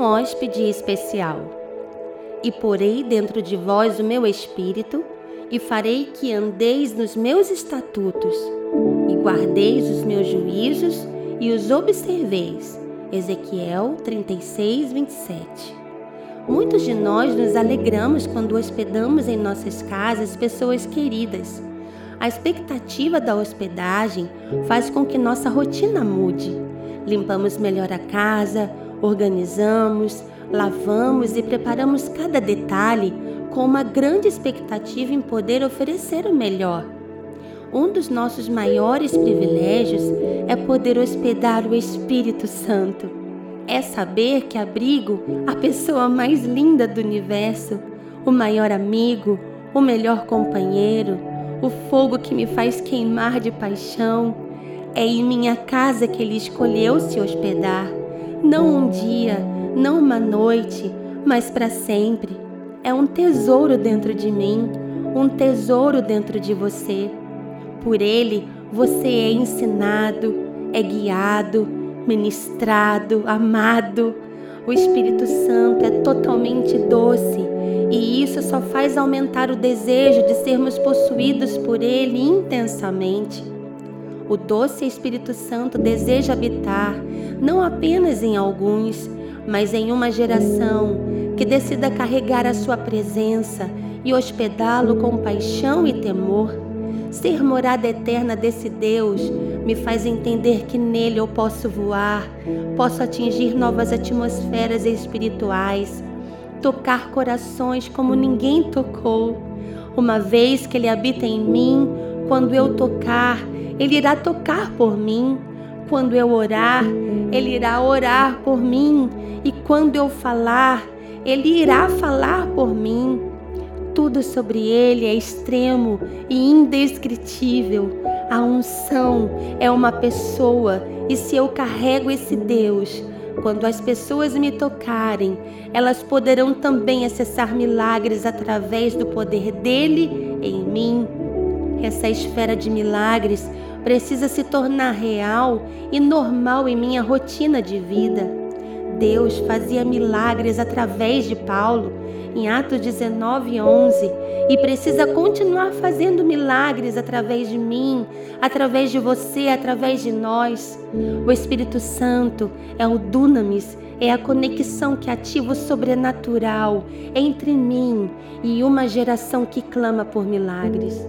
hóspede especial. E porei dentro de vós o meu espírito, e farei que andeis nos meus estatutos, e guardeis os meus juízos e os observeis. Ezequiel 36, 27. Muitos de nós nos alegramos quando hospedamos em nossas casas pessoas queridas. A expectativa da hospedagem faz com que nossa rotina mude. Limpamos melhor a casa, organizamos, lavamos e preparamos cada detalhe com uma grande expectativa em poder oferecer o melhor. Um dos nossos maiores privilégios é poder hospedar o Espírito Santo é saber que abrigo a pessoa mais linda do universo, o maior amigo, o melhor companheiro, o fogo que me faz queimar de paixão. É em minha casa que ele escolheu se hospedar, não um dia, não uma noite, mas para sempre. É um tesouro dentro de mim, um tesouro dentro de você. Por ele, você é ensinado, é guiado, ministrado, amado. O Espírito Santo é totalmente doce e isso só faz aumentar o desejo de sermos possuídos por Ele intensamente. O doce Espírito Santo deseja habitar não apenas em alguns, mas em uma geração que decida carregar a sua presença e hospedá-lo com paixão e temor. Ser morada eterna desse Deus me faz entender que nele eu posso voar, posso atingir novas atmosferas espirituais, tocar corações como ninguém tocou. Uma vez que ele habita em mim, quando eu tocar, ele irá tocar por mim. Quando eu orar, ele irá orar por mim. E quando eu falar, ele irá falar por mim. Tudo sobre ele é extremo e indescritível. A unção é uma pessoa, e se eu carrego esse Deus, quando as pessoas me tocarem, elas poderão também acessar milagres através do poder dele em mim. Essa esfera de milagres precisa se tornar real e normal em minha rotina de vida. Deus fazia milagres através de Paulo em Atos 19, 11, e precisa continuar fazendo milagres através de mim, através de você, através de nós. O Espírito Santo é o dunamis, é a conexão que ativa o sobrenatural entre mim e uma geração que clama por milagres.